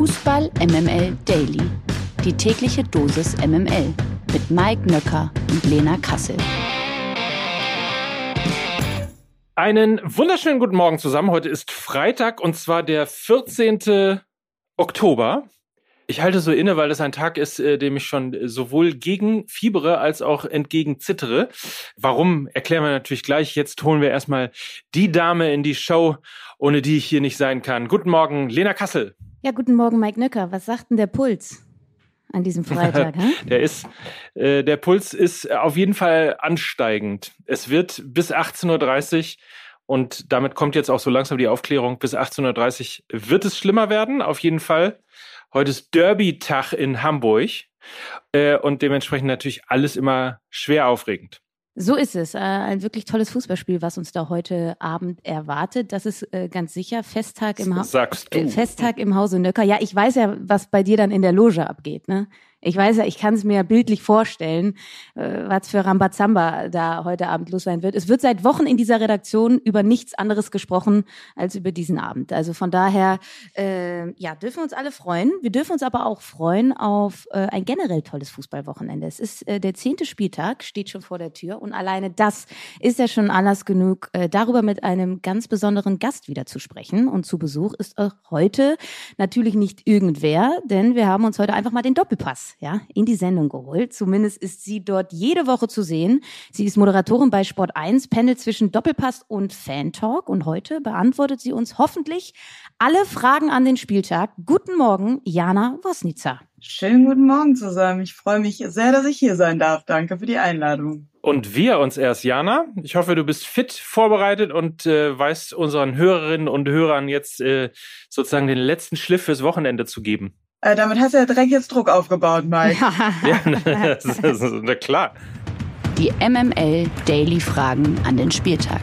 Fußball MML Daily. Die tägliche Dosis MML mit Mike Nöcker und Lena Kassel. Einen wunderschönen guten Morgen zusammen. Heute ist Freitag und zwar der 14. Oktober. Ich halte so inne, weil das ein Tag ist, äh, dem ich schon sowohl gegen fiebere als auch entgegen zittere. Warum, erklären wir natürlich gleich. Jetzt holen wir erstmal die Dame in die Show, ohne die ich hier nicht sein kann. Guten Morgen, Lena Kassel. Ja, guten Morgen, Mike Nöcker. Was sagt denn der Puls an diesem Freitag? hä? der ist, äh, der Puls ist auf jeden Fall ansteigend. Es wird bis 18.30 Uhr und damit kommt jetzt auch so langsam die Aufklärung. Bis 18.30 Uhr wird es schlimmer werden, auf jeden Fall. Heute ist Derby-Tag in Hamburg äh, und dementsprechend natürlich alles immer schwer aufregend. So ist es. Äh, ein wirklich tolles Fußballspiel, was uns da heute Abend erwartet. Das ist äh, ganz sicher Festtag im, ha Sagst du. äh, Festtag im Hause Nöcker. Ja, ich weiß ja, was bei dir dann in der Loge abgeht. Ne? Ich weiß ja, ich kann es mir bildlich vorstellen, äh, was für Rambazamba da heute Abend los sein wird. Es wird seit Wochen in dieser Redaktion über nichts anderes gesprochen als über diesen Abend. Also von daher, äh, ja, dürfen uns alle freuen. Wir dürfen uns aber auch freuen auf äh, ein generell tolles Fußballwochenende. Es ist äh, der zehnte Spieltag, steht schon vor der Tür und alleine das ist ja schon Anlass genug, äh, darüber mit einem ganz besonderen Gast wieder zu sprechen. Und zu Besuch ist auch heute natürlich nicht irgendwer, denn wir haben uns heute einfach mal den Doppelpass ja, in die Sendung geholt. Zumindest ist sie dort jede Woche zu sehen. Sie ist Moderatorin bei Sport 1, pendelt zwischen Doppelpass und Fan Talk und heute beantwortet sie uns hoffentlich alle Fragen an den Spieltag. Guten Morgen, Jana Wosnica. Schönen guten Morgen zusammen. Ich freue mich sehr, dass ich hier sein darf. Danke für die Einladung. Und wir uns erst, Jana. Ich hoffe, du bist fit vorbereitet und äh, weißt unseren Hörerinnen und Hörern jetzt äh, sozusagen den letzten Schliff fürs Wochenende zu geben. Äh, damit hast du ja direkt jetzt Druck aufgebaut, Mike. Ja, das ist, na klar. Die MML Daily Fragen an den Spieltag.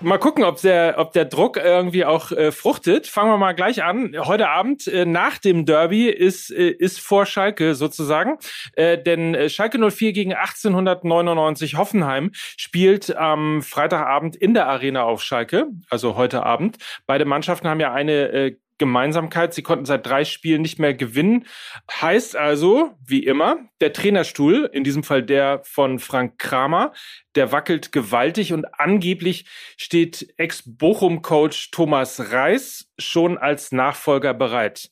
Mal gucken, ob der, ob der Druck irgendwie auch äh, fruchtet. Fangen wir mal gleich an. Heute Abend äh, nach dem Derby ist, äh, ist vor Schalke sozusagen. Äh, denn äh, Schalke 04 gegen 1899 Hoffenheim spielt am Freitagabend in der Arena auf Schalke, also heute Abend. Beide Mannschaften haben ja eine äh, Gemeinsamkeit. Sie konnten seit drei Spielen nicht mehr gewinnen. Heißt also, wie immer, der Trainerstuhl, in diesem Fall der von Frank Kramer, der wackelt gewaltig und angeblich steht Ex-Bochum-Coach Thomas Reis schon als Nachfolger bereit.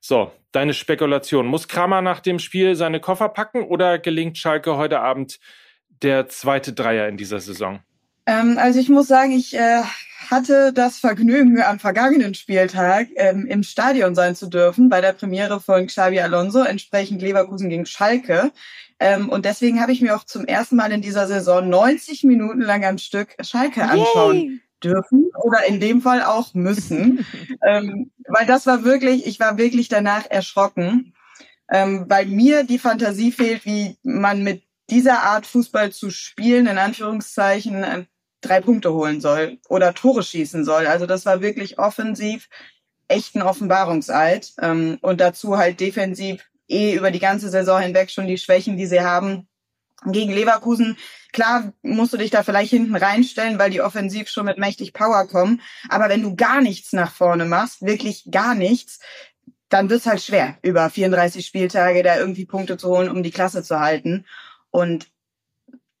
So, deine Spekulation. Muss Kramer nach dem Spiel seine Koffer packen oder gelingt Schalke heute Abend der zweite Dreier in dieser Saison? Ähm, also ich muss sagen, ich äh, hatte das Vergnügen, am vergangenen Spieltag ähm, im Stadion sein zu dürfen bei der Premiere von Xavi Alonso, entsprechend Leverkusen gegen Schalke. Ähm, und deswegen habe ich mir auch zum ersten Mal in dieser Saison 90 Minuten lang am Stück Schalke anschauen Yay. dürfen oder in dem Fall auch müssen. ähm, weil das war wirklich, ich war wirklich danach erschrocken, ähm, weil mir die Fantasie fehlt, wie man mit dieser Art Fußball zu spielen, in Anführungszeichen, äh, drei Punkte holen soll oder Tore schießen soll. Also das war wirklich offensiv echt ein Offenbarungseid. Ähm, und dazu halt defensiv eh über die ganze Saison hinweg schon die Schwächen, die sie haben. Gegen Leverkusen, klar musst du dich da vielleicht hinten reinstellen, weil die offensiv schon mit mächtig Power kommen. Aber wenn du gar nichts nach vorne machst, wirklich gar nichts, dann wird's halt schwer, über 34 Spieltage da irgendwie Punkte zu holen, um die Klasse zu halten. Und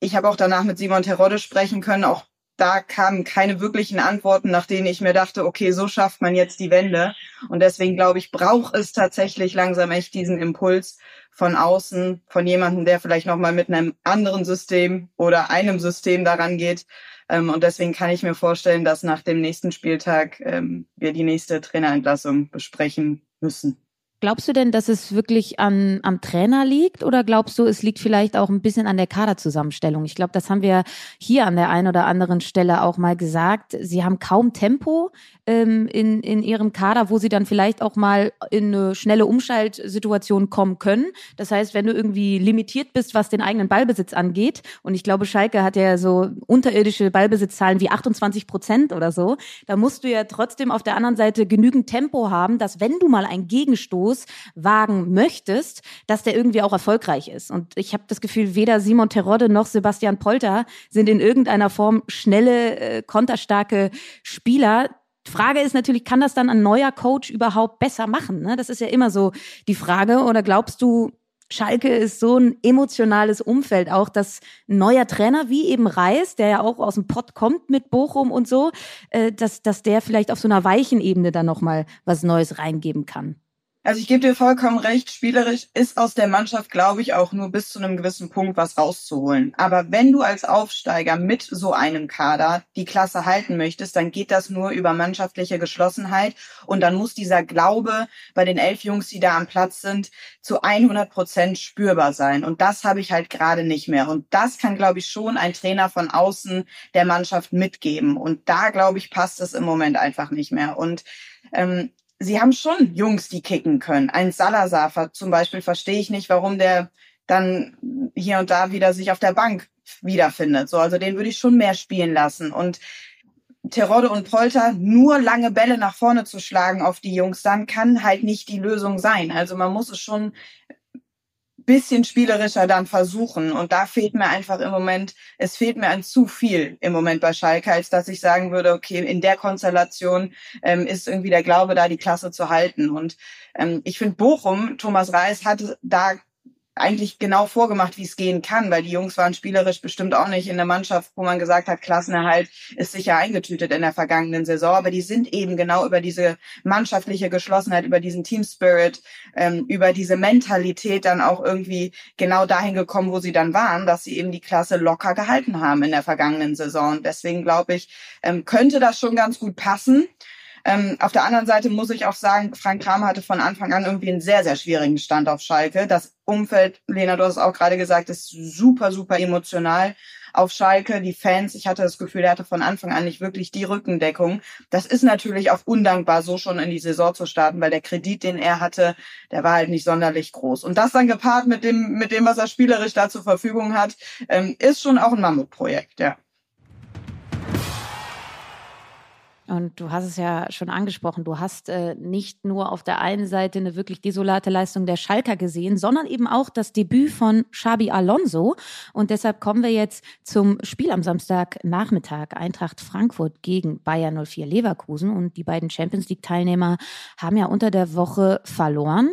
ich habe auch danach mit Simon Terodde sprechen können. Auch da kamen keine wirklichen Antworten, nach denen ich mir dachte, okay, so schafft man jetzt die Wende. Und deswegen glaube ich, braucht es tatsächlich langsam echt diesen Impuls von außen, von jemandem, der vielleicht nochmal mit einem anderen System oder einem System daran geht. Ähm, und deswegen kann ich mir vorstellen, dass nach dem nächsten Spieltag ähm, wir die nächste Trainerentlassung besprechen müssen. Glaubst du denn, dass es wirklich an, am Trainer liegt oder glaubst du, es liegt vielleicht auch ein bisschen an der Kaderzusammenstellung? Ich glaube, das haben wir hier an der einen oder anderen Stelle auch mal gesagt. Sie haben kaum Tempo ähm, in, in ihrem Kader, wo sie dann vielleicht auch mal in eine schnelle Umschaltsituation kommen können. Das heißt, wenn du irgendwie limitiert bist, was den eigenen Ballbesitz angeht, und ich glaube, Schalke hat ja so unterirdische Ballbesitzzahlen wie 28 Prozent oder so, da musst du ja trotzdem auf der anderen Seite genügend Tempo haben, dass wenn du mal einen Gegenstoß wagen möchtest, dass der irgendwie auch erfolgreich ist. Und ich habe das Gefühl, weder Simon Terodde noch Sebastian Polter sind in irgendeiner Form schnelle, äh, konterstarke Spieler. Frage ist natürlich, kann das dann ein neuer Coach überhaupt besser machen? Ne? Das ist ja immer so die Frage. Oder glaubst du, Schalke ist so ein emotionales Umfeld auch, dass ein neuer Trainer wie eben Reis, der ja auch aus dem Pott kommt mit Bochum und so, äh, dass, dass der vielleicht auf so einer weichen Ebene dann nochmal was Neues reingeben kann? Also ich gebe dir vollkommen recht, spielerisch ist aus der Mannschaft, glaube ich, auch nur bis zu einem gewissen Punkt was rauszuholen. Aber wenn du als Aufsteiger mit so einem Kader die Klasse halten möchtest, dann geht das nur über mannschaftliche Geschlossenheit und dann muss dieser Glaube bei den elf Jungs, die da am Platz sind, zu 100 Prozent spürbar sein. Und das habe ich halt gerade nicht mehr. Und das kann, glaube ich, schon ein Trainer von außen der Mannschaft mitgeben. Und da, glaube ich, passt es im Moment einfach nicht mehr. Und ähm, sie haben schon Jungs, die kicken können. Ein Salazar zum Beispiel verstehe ich nicht, warum der dann hier und da wieder sich auf der Bank wiederfindet. So, also den würde ich schon mehr spielen lassen. Und Terodde und Polter nur lange Bälle nach vorne zu schlagen auf die Jungs, dann kann halt nicht die Lösung sein. Also man muss es schon bisschen spielerischer dann versuchen. Und da fehlt mir einfach im Moment, es fehlt mir an zu viel im Moment bei Schalke, als dass ich sagen würde, okay, in der Konstellation ähm, ist irgendwie der Glaube da, die Klasse zu halten. Und ähm, ich finde Bochum, Thomas Reis hat da eigentlich genau vorgemacht, wie es gehen kann, weil die Jungs waren spielerisch bestimmt auch nicht in der Mannschaft, wo man gesagt hat, Klassenerhalt ist sicher eingetütet in der vergangenen Saison, aber die sind eben genau über diese mannschaftliche Geschlossenheit, über diesen Team Spirit, ähm, über diese Mentalität dann auch irgendwie genau dahin gekommen, wo sie dann waren, dass sie eben die Klasse locker gehalten haben in der vergangenen Saison. Deswegen glaube ich, ähm, könnte das schon ganz gut passen. Ähm, auf der anderen Seite muss ich auch sagen, Frank Kramer hatte von Anfang an irgendwie einen sehr, sehr schwierigen Stand auf Schalke. Das Umfeld, Lena, du hast es auch gerade gesagt, ist super, super emotional auf Schalke. Die Fans, ich hatte das Gefühl, er hatte von Anfang an nicht wirklich die Rückendeckung. Das ist natürlich auch undankbar, so schon in die Saison zu starten, weil der Kredit, den er hatte, der war halt nicht sonderlich groß. Und das dann gepaart mit dem, mit dem, was er spielerisch da zur Verfügung hat, ähm, ist schon auch ein Mammutprojekt, ja. Und du hast es ja schon angesprochen, du hast äh, nicht nur auf der einen Seite eine wirklich desolate Leistung der Schalker gesehen, sondern eben auch das Debüt von Xabi Alonso. Und deshalb kommen wir jetzt zum Spiel am Samstagnachmittag. Eintracht Frankfurt gegen Bayern 04 Leverkusen. Und die beiden Champions League-Teilnehmer haben ja unter der Woche verloren.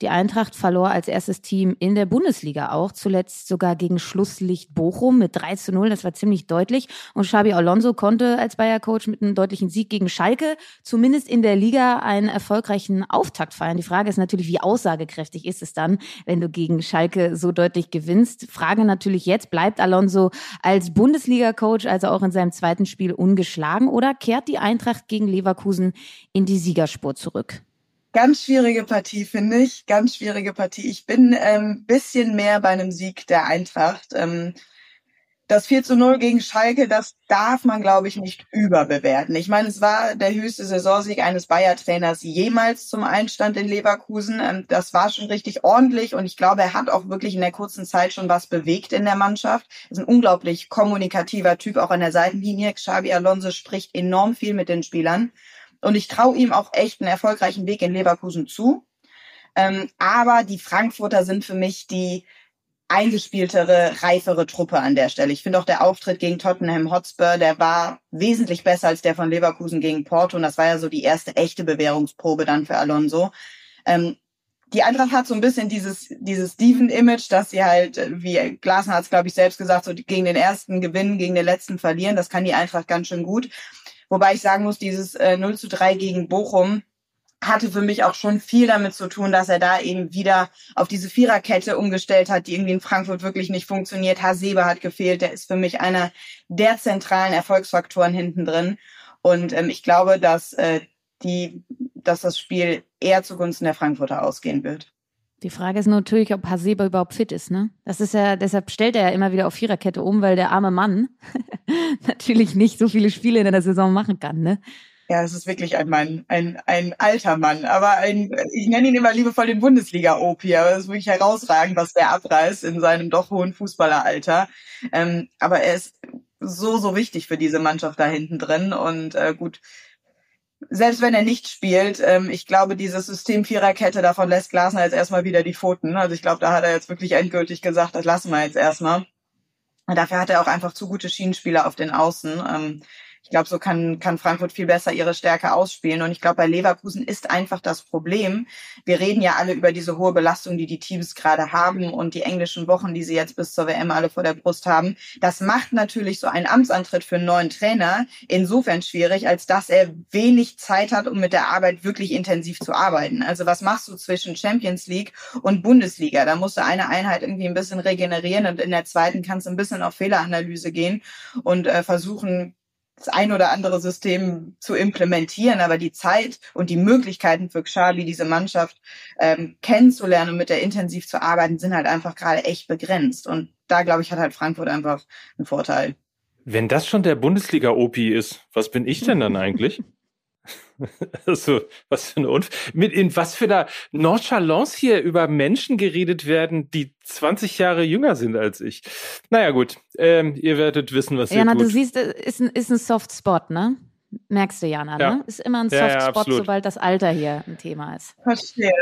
Die Eintracht verlor als erstes Team in der Bundesliga auch, zuletzt sogar gegen Schlusslicht Bochum mit 3 zu 0, das war ziemlich deutlich. Und Xabi Alonso konnte als Bayer-Coach mit einem deutlichen Sieg gegen Schalke zumindest in der Liga einen erfolgreichen Auftakt feiern. Die Frage ist natürlich, wie aussagekräftig ist es dann, wenn du gegen Schalke so deutlich gewinnst? Frage natürlich jetzt, bleibt Alonso als Bundesliga-Coach also auch in seinem zweiten Spiel ungeschlagen oder kehrt die Eintracht gegen Leverkusen in die Siegerspur zurück? Ganz schwierige Partie, finde ich. Ganz schwierige Partie. Ich bin ähm, bisschen mehr bei einem Sieg der Eintracht. Ähm, das 4 zu 0 gegen Schalke, das darf man, glaube ich, nicht überbewerten. Ich meine, es war der höchste Saisonsieg eines Bayer-Trainers jemals zum Einstand in Leverkusen. Ähm, das war schon richtig ordentlich und ich glaube, er hat auch wirklich in der kurzen Zeit schon was bewegt in der Mannschaft. Er ist ein unglaublich kommunikativer Typ, auch an der Seitenlinie. Xabi Alonso spricht enorm viel mit den Spielern. Und ich traue ihm auch echt einen erfolgreichen Weg in Leverkusen zu. Ähm, aber die Frankfurter sind für mich die eingespieltere, reifere Truppe an der Stelle. Ich finde auch der Auftritt gegen Tottenham Hotspur, der war wesentlich besser als der von Leverkusen gegen Porto. Und das war ja so die erste echte Bewährungsprobe dann für Alonso. Ähm, die Eintracht hat so ein bisschen dieses, dieses Steven-Image, dass sie halt, wie Glasner hat es, glaube ich, selbst gesagt, so gegen den ersten gewinnen, gegen den letzten verlieren. Das kann die Eintracht ganz schön gut. Wobei ich sagen muss, dieses äh, 0 zu 3 gegen Bochum hatte für mich auch schon viel damit zu tun, dass er da eben wieder auf diese Viererkette umgestellt hat, die irgendwie in Frankfurt wirklich nicht funktioniert. Hasebe hat gefehlt. Der ist für mich einer der zentralen Erfolgsfaktoren hinten drin. Und ähm, ich glaube, dass äh, die, dass das Spiel eher zugunsten der Frankfurter ausgehen wird. Die Frage ist natürlich, ob Hasebe überhaupt fit ist, ne? Das ist ja, deshalb stellt er ja immer wieder auf Viererkette um, weil der arme Mann natürlich nicht so viele Spiele in der Saison machen kann, ne? Ja, es ist wirklich ein Mann, ein, ein alter Mann, aber ein, ich nenne ihn immer liebevoll den Bundesliga-Opi, aber es ist wirklich herausragend, was der abreißt in seinem doch hohen Fußballeralter. Ähm, aber er ist so, so wichtig für diese Mannschaft da hinten drin und äh, gut, selbst wenn er nicht spielt, ähm, ich glaube, dieses System Viererkette, davon lässt Glasner jetzt erstmal wieder die Pfoten. Also ich glaube, da hat er jetzt wirklich endgültig gesagt, das lassen wir jetzt erstmal. Dafür hat er auch einfach zu gute Schienenspieler auf den Außen. Ähm, Ich glaube, so kann, kann Frankfurt viel besser ihre Stärke ausspielen. Und ich glaube, bei Leverkusen ist einfach das Problem. Wir reden ja alle über diese hohe Belastung, die die Teams gerade haben und die englischen Wochen, die sie jetzt bis zur WM alle vor der Brust haben. Das macht natürlich so einen Amtsantritt für einen neuen Trainer insofern schwierig, als dass er wenig Zeit hat, um mit der Arbeit wirklich intensiv zu arbeiten. Also was machst du zwischen Champions League und Bundesliga? Da musst du eine Einheit irgendwie ein bisschen regenerieren und in der zweiten kannst du ein bisschen auf Fehleranalyse gehen und äh, versuchen, das ein oder andere System zu implementieren, aber die Zeit und die Möglichkeiten für Xabi, diese Mannschaft ähm, kennenzulernen und mit der intensiv zu arbeiten, sind halt einfach gerade echt begrenzt. Und da, glaube ich, hat halt Frankfurt einfach einen Vorteil. Wenn das schon der Bundesliga-OP ist, was bin ich denn dann eigentlich? Also, was für eine Unf mit in was für einer Nonchalance hier über Menschen geredet werden, die 20 Jahre jünger sind als ich. Naja, gut, ähm, ihr werdet wissen, was Jana, ihr tut. du siehst, äh, ist ein, ist ein Soft Spot, ne? Merkst du, Jana, Ja. ne? Ist immer ein Ja, Soft ja, Spot, absolut. sobald das Alter hier ein Thema ist. Verstehe.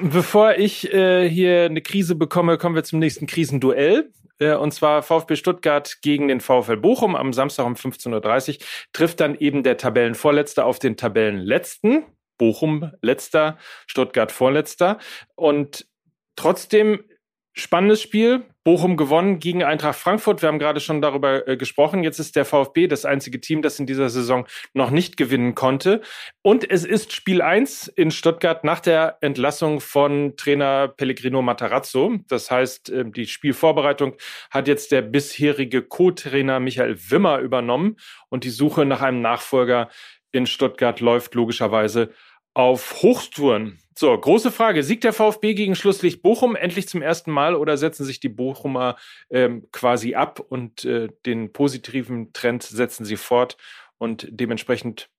Bevor ich äh, hier eine Krise bekomme, kommen wir zum nächsten Krisenduell. Äh, und zwar VfB Stuttgart gegen den VfL Bochum am Samstag um 15.30 Uhr. Trifft dann eben der Tabellenvorletzte auf den Tabellenletzten. Bochum letzter, Stuttgart vorletzter. Und trotzdem spannendes Spiel. Bochum gewonnen gegen Eintracht Frankfurt. Wir haben gerade schon darüber äh, gesprochen. Jetzt ist der VfB das einzige Team, das in dieser Saison noch nicht gewinnen konnte. Und es ist Spiel 1 in Stuttgart nach der Entlassung von Trainer Pellegrino Matarazzo. Das heißt, äh, die Spielvorbereitung hat jetzt der bisherige Co-Trainer Michael Wimmer übernommen und die Suche nach einem Nachfolger in Stuttgart läuft logischerweise auf Hochtouren. So, große Frage. Siegt der VfB gegen Schlusslicht Bochum endlich zum ersten Mal oder setzen sich die Bochumer ähm, quasi ab und äh, den positiven Trend setzen sie fort und dementsprechend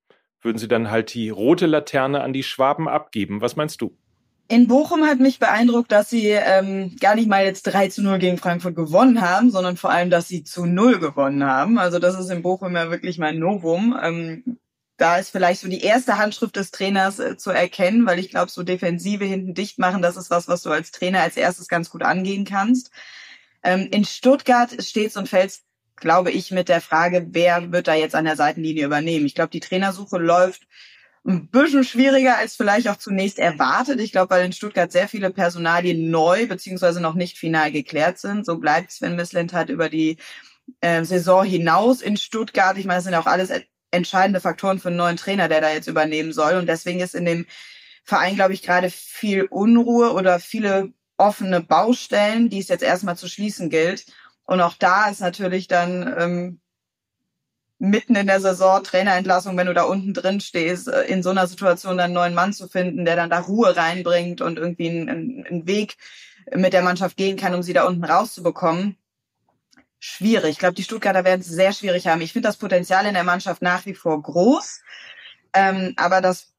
würden sie dann halt die rote Laterne an die Schwaben abgeben. Was meinst du? In Bochum hat mich beeindruckt, dass sie ähm, gar nicht mal jetzt 3 zu 0 gegen Frankfurt gewonnen haben, sondern vor allem, dass sie zu 0 gewonnen haben. Also das ist in Bochum ja wirklich mein Novum. Ähm, da ist vielleicht so die erste Handschrift des Trainers äh, zu erkennen, weil ich glaube, so Defensive hinten dicht machen, das ist was, was du als Trainer als erstes ganz gut angehen kannst. Ähm, in Stuttgart steht und fällt, glaube ich, mit der Frage, wer wird da jetzt an der Seitenlinie übernehmen. Ich glaube, die Trainersuche läuft ein bisschen schwieriger als vielleicht auch zunächst erwartet. Ich glaube, weil in Stuttgart sehr viele Personalien neu beziehungsweise noch nicht final geklärt sind. So bleibt Sven Mislint halt über die äh, Saison hinaus in Stuttgart. Ich meine, das sind auch alles entscheidende Faktoren für einen neuen Trainer, der da jetzt übernehmen soll. Und deswegen ist in dem Verein, glaube ich, gerade viel Unruhe oder viele offene Baustellen, die es jetzt erstmal zu schließen gilt. Und auch da ist natürlich dann ähm, mitten in der Saison Trainerentlassung, wenn du da unten drin stehst, äh, in so einer Situation dann einen neuen Mann zu finden, der dann da Ruhe reinbringt und irgendwie einen, einen Weg mit der Mannschaft gehen kann, um sie da unten rauszubekommen. Schwierig. Ich glaube, die Stuttgarter werden es sehr schwierig haben. Ich finde das Potenzial in der Mannschaft nach wie vor groß. Ähm, aber das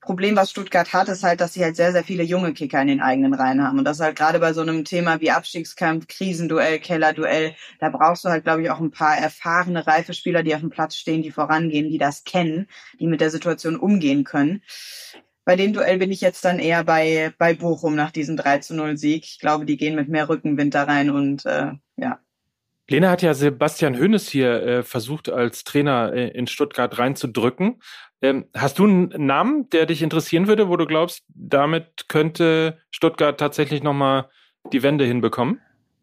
Problem, was Stuttgart hat, ist halt, dass sie halt sehr, sehr viele junge Kicker in den eigenen Reihen haben. Und das halt gerade bei so einem Thema wie Abstiegskampf, Krisenduell, Kellerduell, da brauchst du halt, glaube ich, auch ein paar erfahrene, reife Spieler, die auf dem Platz stehen, die vorangehen, die das kennen, die mit der Situation umgehen können. Bei dem Duell bin ich jetzt dann eher bei, bei Bochum nach diesem 3 zu 0 Sieg. Ich glaube, die gehen mit mehr Rückenwind da rein und äh, ja, Lena hat ja Sebastian Hönes hier äh, versucht, als Trainer äh, in Stuttgart reinzudrücken. Ähm, hast du einen Namen, der dich interessieren würde, wo du glaubst, damit könnte Stuttgart tatsächlich nochmal die Wende hinbekommen?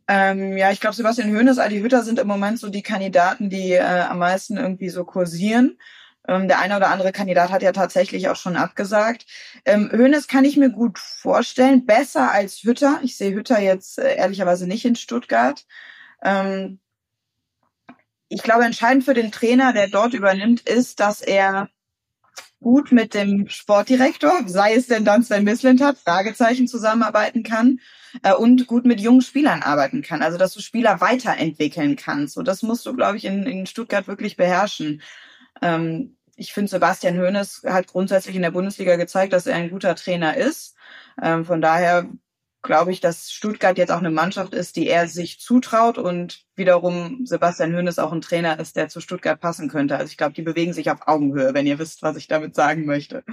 Ähm, ja, ich glaube, Sebastian Hoeneß, Adi Hütter sind im Moment so die Kandidaten, die äh, am meisten irgendwie so kursieren. Ähm, der eine oder andere Kandidat hat ja tatsächlich auch schon abgesagt. Ähm, Hoeneß kann ich mir gut vorstellen, besser als Hütter. Ich sehe Hütter jetzt äh, ehrlicherweise nicht in Stuttgart. Ähm, ich glaube, entscheidend für den Trainer, der dort übernimmt, ist, dass er gut mit dem Sportdirektor, sei es denn dann Sven Mislint hat, Fragezeichen zusammenarbeiten kann äh, und gut mit jungen Spielern arbeiten kann. Also, dass du Spieler weiterentwickeln kannst. So, das musst du, glaube ich, in, in Stuttgart wirklich beherrschen. Ähm, ich finde, Sebastian Hoeneß hat grundsätzlich in der Bundesliga gezeigt, dass er ein guter Trainer ist. Ähm, von daher glaube ich, dass Stuttgart jetzt auch eine Mannschaft ist, die er sich zutraut und wiederum Sebastian Hoeneß auch ein Trainer ist, der zu Stuttgart passen könnte. Also ich glaube, die bewegen sich auf Augenhöhe, wenn ihr wisst, was ich damit sagen möchte.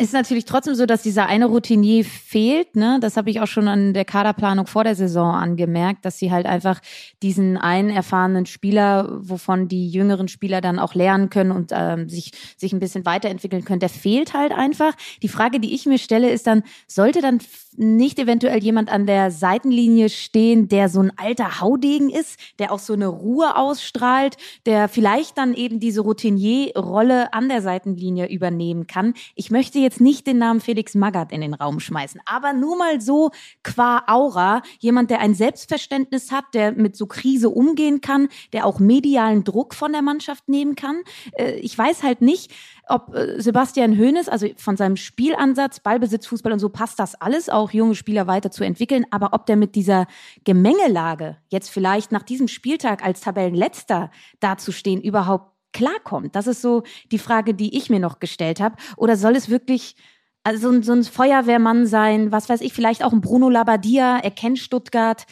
Ist natürlich trotzdem so, dass dieser eine Routinier fehlt. Ne? Das habe ich auch schon an der Kaderplanung vor der Saison angemerkt, dass sie halt einfach diesen einen erfahrenen Spieler, wovon die jüngeren Spieler dann auch lernen können und ähm, sich, sich ein bisschen weiterentwickeln können, der fehlt halt einfach. Die Frage, die ich mir stelle, ist dann, sollte dann nicht eventuell jemand an der Seitenlinie stehen, der so ein alter Haudegen ist, der auch so eine Ruhe ausstrahlt, der vielleicht dann eben diese Routinier-Rolle an der Seitenlinie übernehmen kann. Ich möchte jetzt nicht den Namen Felix Magath in den Raum schmeißen, aber nur mal so qua Aura, jemand, der ein Selbstverständnis hat, der mit so Krise umgehen kann, der auch medialen Druck von der Mannschaft nehmen kann. Äh, ich weiß halt nicht, ob äh, Sebastian Hoeneß, also von seinem Spielansatz, Ballbesitz, Fußball und so passt das alles, auch junge Spieler weiterzuentwickeln, aber ob der mit dieser Gemengelage jetzt vielleicht nach diesem Spieltag als Tabellenletzter dazustehen überhaupt klarkommt, das ist so die Frage, die ich mir noch gestellt habe. Oder soll es wirklich also so ein, so ein Feuerwehrmann sein, was weiß ich, vielleicht auch ein Bruno Labbadia, er kennt Stuttgart,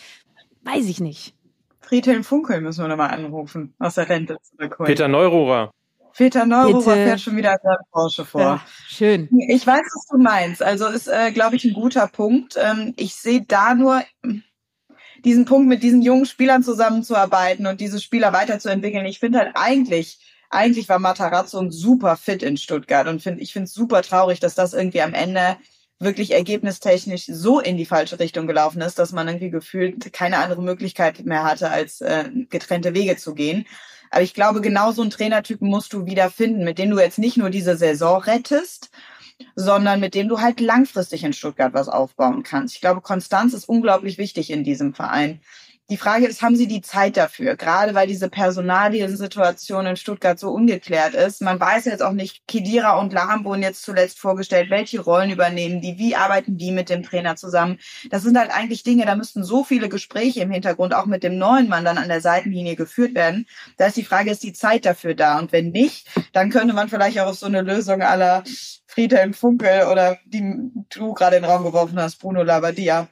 weiß ich nicht. Friedhelm Funkel müssen wir nochmal anrufen, aus der Rente zurückholen. Peter Neururer. Peter Neururer fährt schon wieder in Porsche vor. Ja, schön. Ich weiß, was du meinst. Also ist, äh, glaube ich, ein guter Punkt. Ähm, ich sehe da nur hm, diesen Punkt, mit diesen jungen Spielern zusammenzuarbeiten und diese Spieler weiterzuentwickeln. Ich finde halt eigentlich, eigentlich war Matarazzo super Fit in Stuttgart und find, ich finde es super traurig, dass das irgendwie am Ende wirklich ergebnistechnisch so in die falsche Richtung gelaufen ist, dass man irgendwie gefühlt keine andere Möglichkeit mehr hatte, als äh, getrennte Wege zu gehen. Aber ich glaube, genau so einen Trainertypen musst du wieder finden, mit dem du jetzt nicht nur diese Saison rettest, sondern mit dem du halt langfristig in Stuttgart was aufbauen kannst. Ich glaube, Konstanz ist unglaublich wichtig in diesem Verein. Die Frage ist, haben Sie die Zeit dafür? Gerade weil diese Personaliensituation in Stuttgart so ungeklärt ist. Man weiß jetzt auch nicht, Kedira und Lahm wurden jetzt zuletzt vorgestellt, welche Rollen übernehmen die, wie arbeiten die mit dem Trainer zusammen. Das sind halt eigentlich Dinge, da müssten so viele Gespräche im Hintergrund auch mit dem neuen Mann dann an der Seitenlinie geführt werden. Da ist die Frage, ist die Zeit dafür da? Und wenn nicht, dann könnte man vielleicht auch auf so eine Lösung aller Friedhelm Funkel oder die du gerade in den Raum geworfen hast, Bruno Labbadia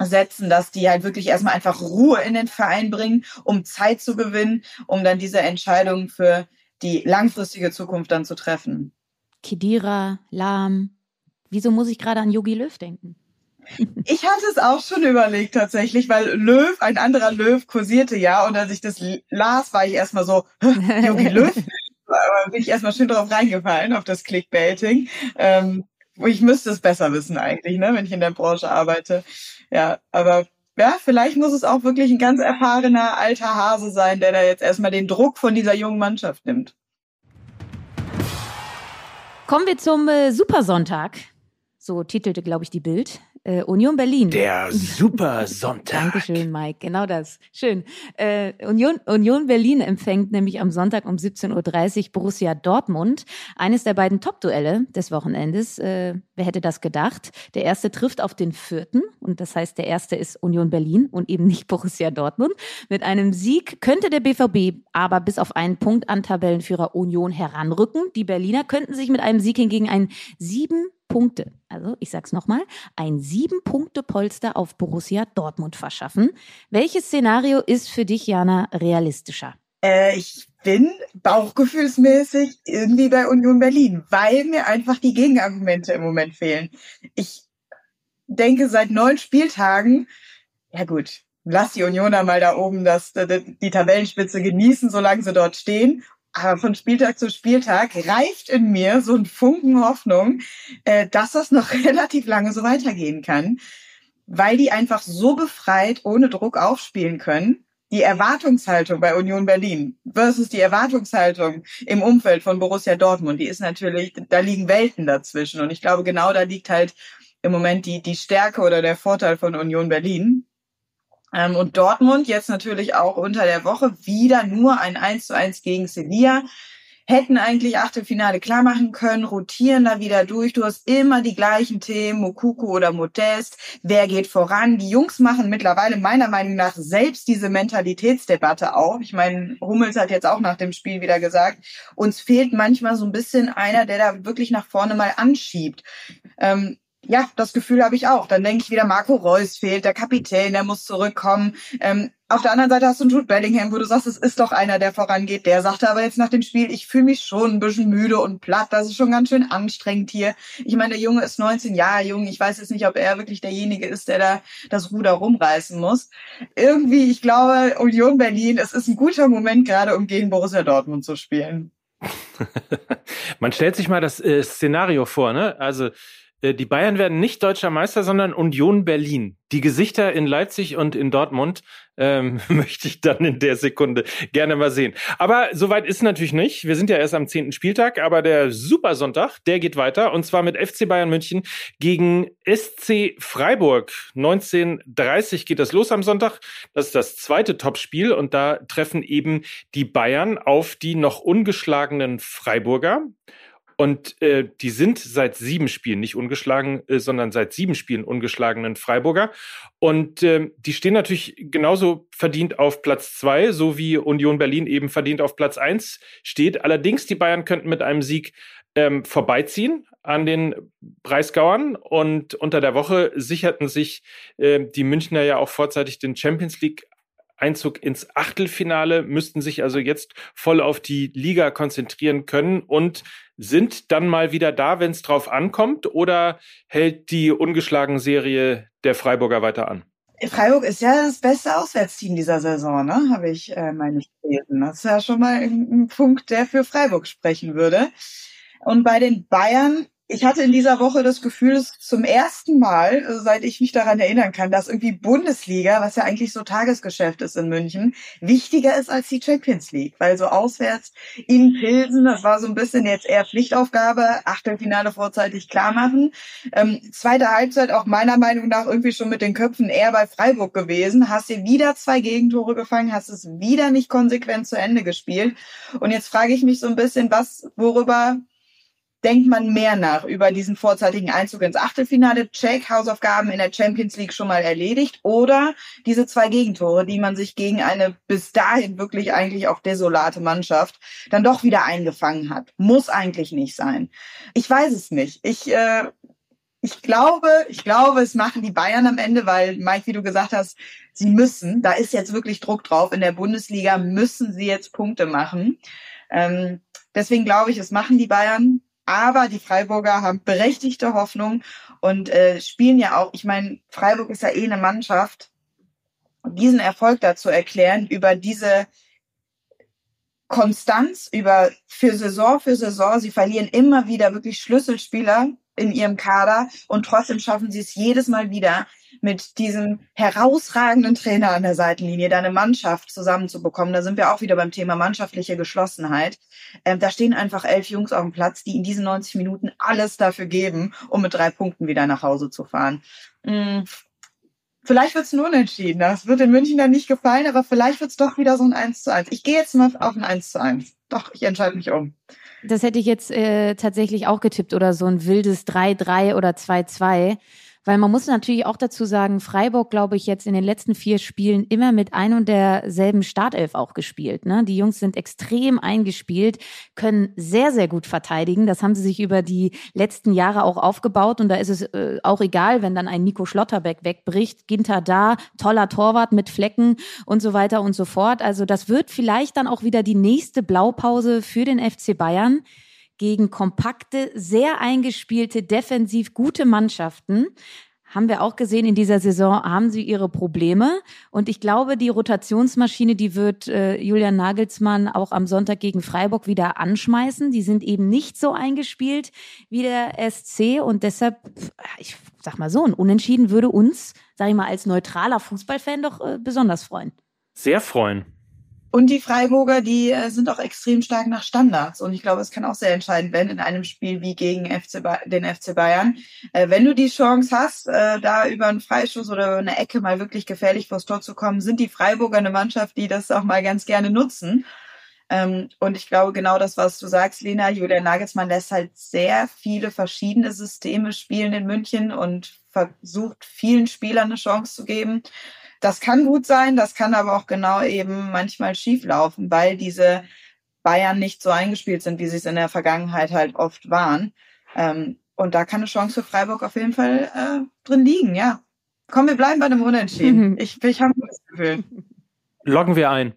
setzen, dass die halt wirklich erstmal einfach Ruhe in den Verein bringen, um Zeit zu gewinnen, um dann diese Entscheidung für die langfristige Zukunft dann zu treffen. Kedira, Lahm. Wieso muss ich gerade an Yogi Löw denken? Ich hatte es auch schon überlegt tatsächlich, weil Löw, ein anderer Löw kursierte ja und als ich das las, war ich erstmal so, Yogi Löw? Bin ich erstmal schön drauf reingefallen, auf das Clickbaiting. Ähm, ich müsste es besser wissen eigentlich, ne, wenn ich in der Branche arbeite. Ja, aber ja, vielleicht muss es auch wirklich ein ganz erfahrener alter Hase sein, der da jetzt erstmal den Druck von dieser jungen Mannschaft nimmt. Kommen wir zum äh, Supersonntag. So titelte, glaube ich, die Bild. Äh, Union Berlin. Der Super Sonntag. Dankeschön, Mike. Genau das. Schön. Äh, Union, Union Berlin empfängt nämlich am Sonntag um 17.30 Uhr Borussia Dortmund. Eines der beiden Top-Duelle des Wochenendes. Äh, wer hätte das gedacht? Der erste trifft auf den vierten. Und das heißt, der erste ist Union Berlin und eben nicht Borussia Dortmund. Mit einem Sieg könnte der BVB aber bis auf einen Punkt an Tabellenführer Union heranrücken. Die Berliner könnten sich mit einem Sieg hingegen ein sieben Punkte, also ich sag's nochmal, ein sieben Punkte Polster auf Borussia Dortmund verschaffen. Welches Szenario ist für dich, Jana, realistischer? Äh, ich bin bauchgefühlsmäßig irgendwie bei Union Berlin, weil mir einfach die Gegenargumente im Moment fehlen. Ich denke seit neun Spieltagen, ja gut, lass die Unioner mal da oben das, die Tabellenspitze genießen, solange sie dort stehen aber von Spieltag zu Spieltag reift in mir so ein Funken Hoffnung, äh, dass das noch relativ lange so weitergehen kann, weil die einfach so befreit ohne Druck aufspielen können. Die Erwartungshaltung bei Union Berlin versus die Erwartungshaltung im Umfeld von Borussia Dortmund, die ist natürlich, da liegen Welten dazwischen. Und ich glaube, genau da liegt halt im Moment die, die Stärke oder der Vorteil von Union Berlin, ähm, und Dortmund jetzt natürlich auch unter der Woche wieder nur ein 1 zu 1 gegen Sevilla. Hätten eigentlich Achtelfinale klar machen können, rotieren da wieder durch. Du hast immer die gleichen Themen, Mokuku oder Modest. Wer geht voran? Die Jungs machen mittlerweile meiner Meinung nach selbst diese Mentalitätsdebatte auf. Ich meine, Hummels hat jetzt auch nach dem Spiel wieder gesagt, uns fehlt manchmal so ein bisschen einer, der da wirklich nach vorne mal anschiebt. Ähm, ja, das Gefühl habe ich auch. Dann denke ich wieder, Marco Reus fehlt, der Kapitän, der muss zurückkommen. Ähm, auf der anderen Seite hast du einen Jude Bellingham, wo du sagst, es ist doch einer, der vorangeht. Der sagte aber jetzt nach dem Spiel, ich fühle mich schon ein bisschen müde und platt. Das ist schon ganz schön anstrengend hier. Ich meine, der Junge ist 19 Jahre jung. Ich weiß jetzt nicht, ob er wirklich derjenige ist, der da das Ruder rumreißen muss. Irgendwie, ich glaube, Union Berlin, es ist ein guter Moment gerade, um gegen Borussia Dortmund zu spielen. Man stellt sich mal das äh, Szenario vor, ne? Also die Bayern werden nicht deutscher Meister, sondern Union Berlin. Die Gesichter in Leipzig und in Dortmund ähm, möchte ich dann in der Sekunde gerne mal sehen. Aber soweit ist natürlich nicht. Wir sind ja erst am zehnten Spieltag, aber der Supersonntag, der geht weiter und zwar mit FC Bayern München gegen SC Freiburg. 19.30 geht das los am Sonntag. Das ist das zweite Topspiel und da treffen eben die Bayern auf die noch ungeschlagenen Freiburger. Und äh, die sind seit sieben Spielen nicht ungeschlagen, äh, sondern seit sieben Spielen ungeschlagenen Freiburger. Und äh, die stehen natürlich genauso verdient auf Platz zwei, so wie Union Berlin eben verdient auf Platz eins steht. Allerdings, die Bayern könnten mit einem Sieg ähm, vorbeiziehen an den Breisgauern und unter der Woche sicherten sich äh, die Münchner ja auch vorzeitig den Champions League Einzug ins Achtelfinale, müssten sich also jetzt voll auf die Liga konzentrieren können und sind dann mal wieder da, wenn es drauf ankommt, oder hält die ungeschlagen Serie der Freiburger weiter an? Freiburg ist ja das beste Auswärtsteam dieser Saison, ne? Habe ich äh, meine gelesen. Das ist ja schon mal ein, ein Punkt, der für Freiburg sprechen würde. Und bei den Bayern ich hatte in dieser Woche das Gefühl, dass zum ersten Mal, äh, seit ich mich daran erinnern kann, dass irgendwie Bundesliga, was ja eigentlich so Tagesgeschäft ist in München, wichtiger ist als die Champions League. Weil so auswärts in Pilsen, das war so ein bisschen jetzt eher Pflichtaufgabe, Achtelfinale vorzeitig klar machen. Ähm, zweite Halbzeit auch meiner Meinung nach irgendwie schon mit den Köpfen eher bei Freiburg gewesen. Hast dir wieder zwei Gegentore gefangen, hast es wieder nicht konsequent zu Ende gespielt. Und jetzt frage ich mich so ein bisschen, was, worüber denkt man mehr nach über diesen vorzeitigen Einzug ins Achtelfinale, Check, Hausaufgaben in der Champions League schon mal erledigt oder diese zwei Gegentore, die man sich gegen eine bis dahin wirklich eigentlich auch desolate Mannschaft dann doch wieder eingefangen hat. Muss eigentlich nicht sein. Ich weiß es nicht. Ich, äh, ich glaube, ich glaube, es machen die Bayern am Ende, weil Mike, wie du gesagt hast, sie müssen, da ist jetzt wirklich Druck drauf. In der Bundesliga müssen sie jetzt Punkte machen. Ähm, deswegen glaube ich, es machen die Bayern. Aber die Freiburger haben berechtigte Hoffnung und äh, spielen ja auch, ich meine, Freiburg ist ja eh eine Mannschaft, diesen Erfolg dazu erklären über diese Konstanz, über für Saison für Saison. Sie verlieren immer wieder wirklich Schlüsselspieler in ihrem Kader und trotzdem schaffen sie es jedes Mal wieder, mit diesem herausragenden Trainer an der Seitenlinie deine Mannschaft zusammenzubekommen. Da sind wir auch wieder beim Thema mannschaftliche Geschlossenheit. Ähm, da stehen einfach elf Jungs auf dem Platz, die in diesen 90 Minuten alles dafür geben, um mit drei Punkten wieder nach Hause zu fahren. Mhm. Vielleicht wird es nur unentschieden. Das wird in München dann nicht gefallen, aber vielleicht wird es doch wieder so ein 1 zu 1. Ich gehe jetzt mal auf ein 1 zu 1. Doch, ich entscheide mich um. Das hätte ich jetzt äh, tatsächlich auch getippt oder so ein wildes 3-3 oder 2-2. Weil man muss natürlich auch dazu sagen, Freiburg, glaube ich, jetzt in den letzten vier Spielen immer mit ein und derselben Startelf auch gespielt. Ne? Die Jungs sind extrem eingespielt, können sehr, sehr gut verteidigen. Das haben sie sich über die letzten Jahre auch aufgebaut. Und da ist es äh, auch egal, wenn dann ein Nico Schlotterbeck wegbricht. Ginter da, toller Torwart mit Flecken und so weiter und so fort. Also das wird vielleicht dann auch wieder die nächste Blaupause für den FC Bayern gegen kompakte, sehr eingespielte, defensiv gute Mannschaften. Haben wir auch gesehen, in dieser Saison haben sie ihre Probleme. Und ich glaube, die Rotationsmaschine, die wird äh, Julian Nagelsmann auch am Sonntag gegen Freiburg wieder anschmeißen. Die sind eben nicht so eingespielt wie der SC. Und deshalb, ich sag mal so, ein Unentschieden würde uns, sag ich mal, als neutraler Fußballfan doch äh, besonders freuen. Sehr freuen. Und die Freiburger, die äh, sind auch extrem stark nach Standards. Und ich glaube, es kann auch sehr entscheidend werden in einem Spiel wie gegen FC den FC Bayern. Äh, wenn du die Chance hast, äh, da über einen Freischuss oder über eine Ecke mal wirklich gefährlich vors Tor zu kommen, sind die Freiburger eine Mannschaft, die das auch mal ganz gerne nutzen. Ähm, und ich glaube, genau das, was du sagst, Lena, Julian Nagelsmann lässt halt sehr viele verschiedene Systeme spielen in München und versucht vielen Spielern eine Chance zu geben. Das kann gut sein, das kann aber auch genau eben manchmal schief laufen, weil diese Bayern nicht so eingespielt sind, wie sie es in der Vergangenheit halt oft waren. Ähm, und da kann eine Chance für Freiburg auf jeden Fall äh, drin liegen, ja. Komm, wir bleiben bei dem Unentschieden. Mhm. Ich, ich habe das Gefühl. Loggen wir ein.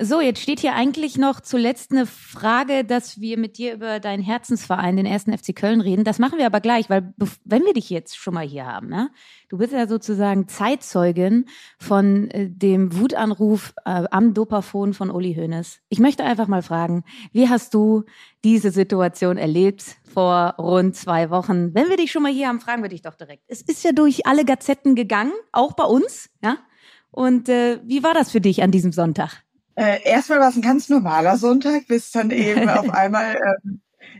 So, jetzt steht hier eigentlich noch zuletzt eine Frage, dass wir mit dir über deinen Herzensverein, den ersten FC Köln, reden. Das machen wir aber gleich, weil wenn wir dich jetzt schon mal hier haben, ne? du bist ja sozusagen Zeitzeugin von äh, dem Wutanruf äh, am Dopafon von Uli Hoeneß. Ich möchte einfach mal fragen, wie hast du diese Situation erlebt vor rund zwei Wochen? Wenn wir dich schon mal hier haben, fragen wir dich doch direkt. Es ist ja durch alle Gazetten gegangen, auch bei uns, ja? Und äh, wie war das für dich an diesem Sonntag? Äh, erstmal war es ein ganz normaler Sonntag, bis dann eben auf einmal, äh,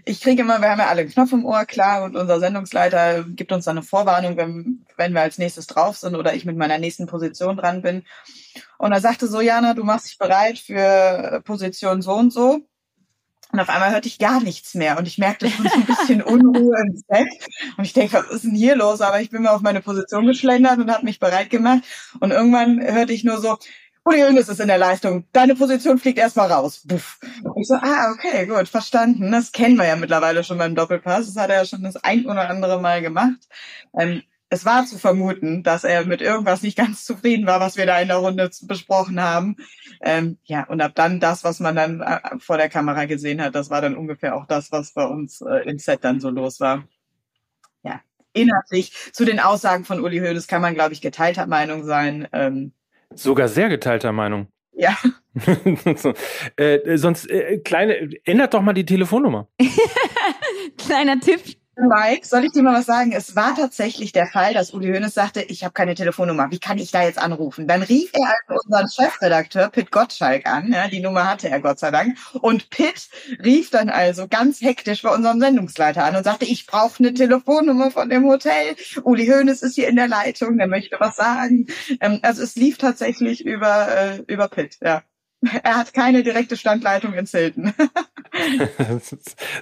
ich kriege immer, wir haben ja alle einen Knopf im Ohr, klar, und unser Sendungsleiter gibt uns dann eine Vorwarnung, wenn, wenn wir als nächstes drauf sind oder ich mit meiner nächsten Position dran bin. Und er sagte so, Jana, du machst dich bereit für Position so und so. Und auf einmal hörte ich gar nichts mehr und ich merkte schon so ein bisschen Unruhe im Set. Und ich denke, was ist denn hier los? Aber ich bin mir auf meine Position geschlendert und habe mich bereit gemacht. Und irgendwann hörte ich nur so, Uli Hoeneß ist in der Leistung. Deine Position fliegt erstmal raus. Buff. Und ich so, ah, okay, gut, verstanden. Das kennen wir ja mittlerweile schon beim Doppelpass. Das hat er ja schon das ein oder andere Mal gemacht. Ähm, es war zu vermuten, dass er mit irgendwas nicht ganz zufrieden war, was wir da in der Runde besprochen haben. Ähm, ja, und ab dann das, was man dann äh, vor der Kamera gesehen hat, das war dann ungefähr auch das, was bei uns äh, im Set dann so los war. Ja, inhaltlich zu den Aussagen von Uli Hoeneß kann man, glaube ich, geteilter Meinung sein. Ähm, Sogar sehr geteilter Meinung. Ja. so, äh, sonst, äh, kleine, ändert doch mal die Telefonnummer. Kleiner Tipp Mike, soll ich dir mal was sagen? Es war tatsächlich der Fall, dass Uli Hoeneß sagte, ich habe keine Telefonnummer. Wie kann ich da jetzt anrufen? Dann rief er also unseren Chefredakteur Pitt Gottschalk an. Ja, die Nummer hatte er Gott sei Dank. Und Pitt rief dann also ganz hektisch bei unserem Sendungsleiter an und sagte, ich brauche eine Telefonnummer von dem Hotel. Uli Hoeneß ist hier in der Leitung, der möchte was sagen. Ähm, also es lief tatsächlich über, äh, über Pitt, ja. Er hat keine direkte Standleitung in Zelten.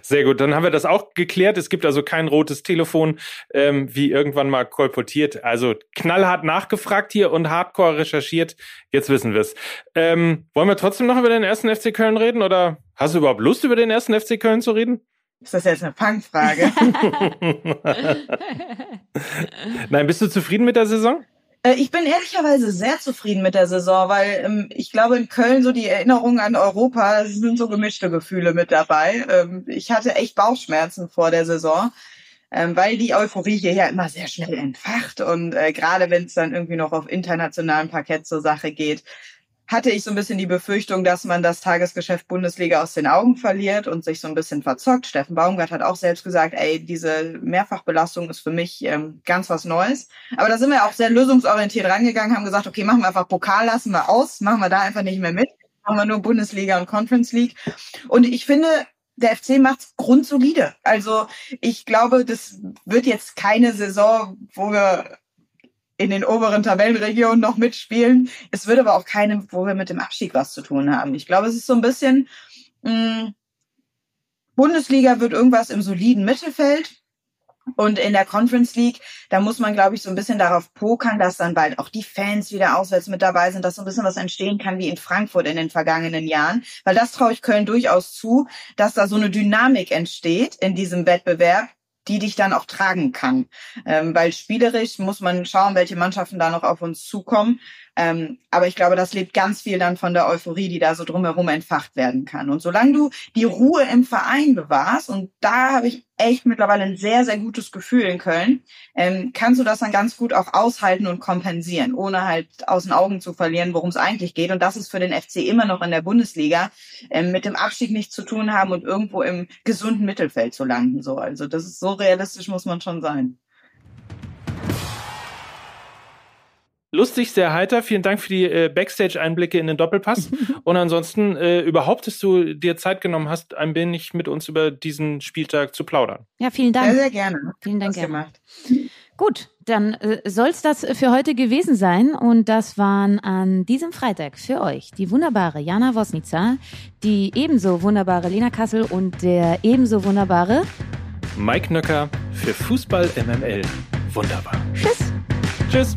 Sehr gut, dann haben wir das auch geklärt. Es gibt also kein rotes Telefon, ähm, wie irgendwann mal kolportiert. Also knallhart nachgefragt hier und hardcore recherchiert. Jetzt wissen wir es. Ähm, wollen wir trotzdem noch über den ersten FC Köln reden oder hast du überhaupt Lust, über den ersten FC Köln zu reden? Ist das jetzt eine Fangfrage? Nein, bist du zufrieden mit der Saison? Äh, ich bin ehrlicherweise sehr zufrieden mit der Saison, weil ähm, ich glaube, in Köln so die Erinnerungen an Europa sind so gemischte Gefühle mit dabei. Ähm, ich hatte echt Bauchschmerzen vor der Saison, ähm, weil die Euphorie hier ja immer sehr schnell entfacht und äh, gerade wenn es dann irgendwie noch auf internationalem Parkett zur Sache geht, hatte ich so ein bisschen die Befürchtung, dass man das Tagesgeschäft Bundesliga aus den Augen verliert und sich so ein bisschen verzockt. Steffen Baumgart hat auch selbst gesagt, ey, diese Mehrfachbelastung ist für mich ähm, ganz was Neues. Aber da sind wir auch sehr lösungsorientiert rangegangen, haben gesagt, okay, machen wir einfach Pokal, lassen wir aus, machen wir da einfach nicht mehr mit, machen wir nur Bundesliga und Conference League. Und ich finde, der FC macht's grundsolide. Also ich glaube, das wird jetzt keine Saison, wo wir in den oberen Tabellenregionen noch mitspielen. Es wird aber auch keine, wo wir mit dem Abstieg was zu tun haben. Ich glaube, es ist so ein bisschen, mh, mm, Bundesliga wird irgendwas im soliden Mittelfeld. Und in der Conference League, da muss man, glaube ich, so ein bisschen darauf pokern, dass dann bald auch die Fans wieder auswärts mit dabei sind, dass so ein bisschen was entstehen kann wie in Frankfurt in den vergangenen Jahren. Weil das traue ich Köln durchaus zu, dass da so eine Dynamik entsteht in diesem Wettbewerb, die dich dann auch tragen kann. Ähm, weil spielerisch muss man schauen, welche Mannschaften da noch auf uns zukommen. Ähm, aber ich glaube, das lebt ganz viel dann von der Euphorie, die da so drumherum entfacht werden kann. Und solange du die Ruhe im Verein bewahrst, und da habe ich echt mittlerweile ein sehr, sehr gutes Gefühl in Köln, ähm, kannst du das dann ganz gut auch aushalten und kompensieren, ohne halt aus den Augen zu verlieren, worum es eigentlich geht. Und das ist für den FC immer noch in der Bundesliga, ähm, mit dem Abstieg nichts zu tun haben und irgendwo im gesunden Mittelfeld zu landen. So, also das ist so realistisch muss man schon sein. Lustig, sehr heiter. Vielen Dank für die äh, Backstage-Einblicke in den Doppelpass. Und ansonsten äh, überhaupt, dass du dir Zeit genommen hast, ein wenig mit uns über diesen Spieltag zu plaudern. Ja, vielen Dank. Sehr, sehr gerne. Vielen Dank. Gerne. Gemacht. Gut, dann äh, soll es das für heute gewesen sein. Und das waren an diesem Freitag für euch die wunderbare Jana Wosnica, die ebenso wunderbare Lena Kassel und der ebenso wunderbare Mike Nöcker für Fußball MML. Wunderbar. Tschüss. Tschüss.